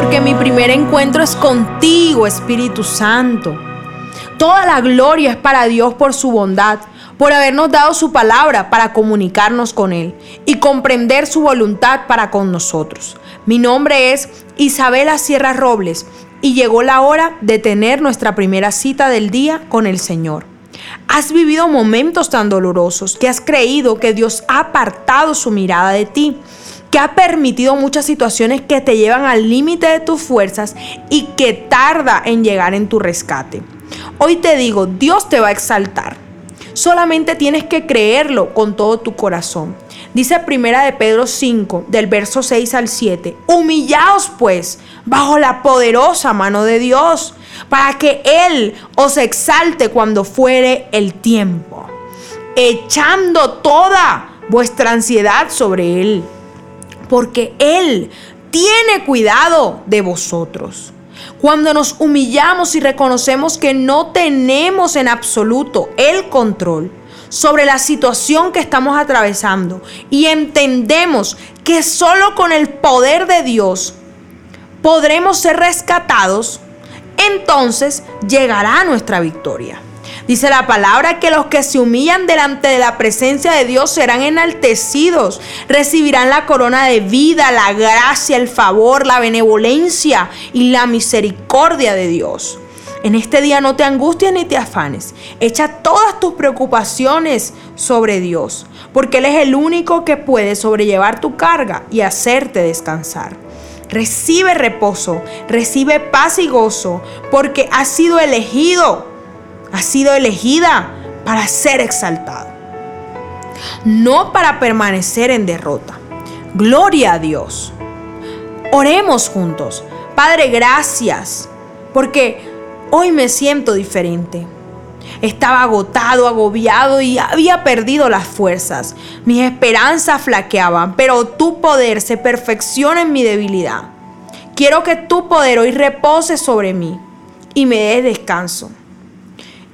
porque mi primer encuentro es contigo, Espíritu Santo. Toda la gloria es para Dios por su bondad, por habernos dado su palabra para comunicarnos con Él y comprender su voluntad para con nosotros. Mi nombre es Isabela Sierra Robles y llegó la hora de tener nuestra primera cita del día con el Señor. Has vivido momentos tan dolorosos que has creído que Dios ha apartado su mirada de ti, que ha permitido muchas situaciones que te llevan al límite de tus fuerzas y que tarda en llegar en tu rescate. Hoy te digo, Dios te va a exaltar. Solamente tienes que creerlo con todo tu corazón. Dice primera de Pedro 5, del verso 6 al 7, humillaos pues bajo la poderosa mano de Dios, para que Él os exalte cuando fuere el tiempo, echando toda vuestra ansiedad sobre Él, porque Él tiene cuidado de vosotros. Cuando nos humillamos y reconocemos que no tenemos en absoluto el control, sobre la situación que estamos atravesando y entendemos que solo con el poder de Dios podremos ser rescatados, entonces llegará nuestra victoria. Dice la palabra que los que se humillan delante de la presencia de Dios serán enaltecidos, recibirán la corona de vida, la gracia, el favor, la benevolencia y la misericordia de Dios. En este día no te angusties ni te afanes. Echa todas tus preocupaciones sobre Dios, porque Él es el único que puede sobrellevar tu carga y hacerte descansar. Recibe reposo, recibe paz y gozo, porque has sido elegido, has sido elegida para ser exaltado, no para permanecer en derrota. Gloria a Dios. Oremos juntos. Padre, gracias, porque Hoy me siento diferente. Estaba agotado, agobiado y había perdido las fuerzas. Mis esperanzas flaqueaban, pero tu poder se perfecciona en mi debilidad. Quiero que tu poder hoy repose sobre mí y me dé descanso.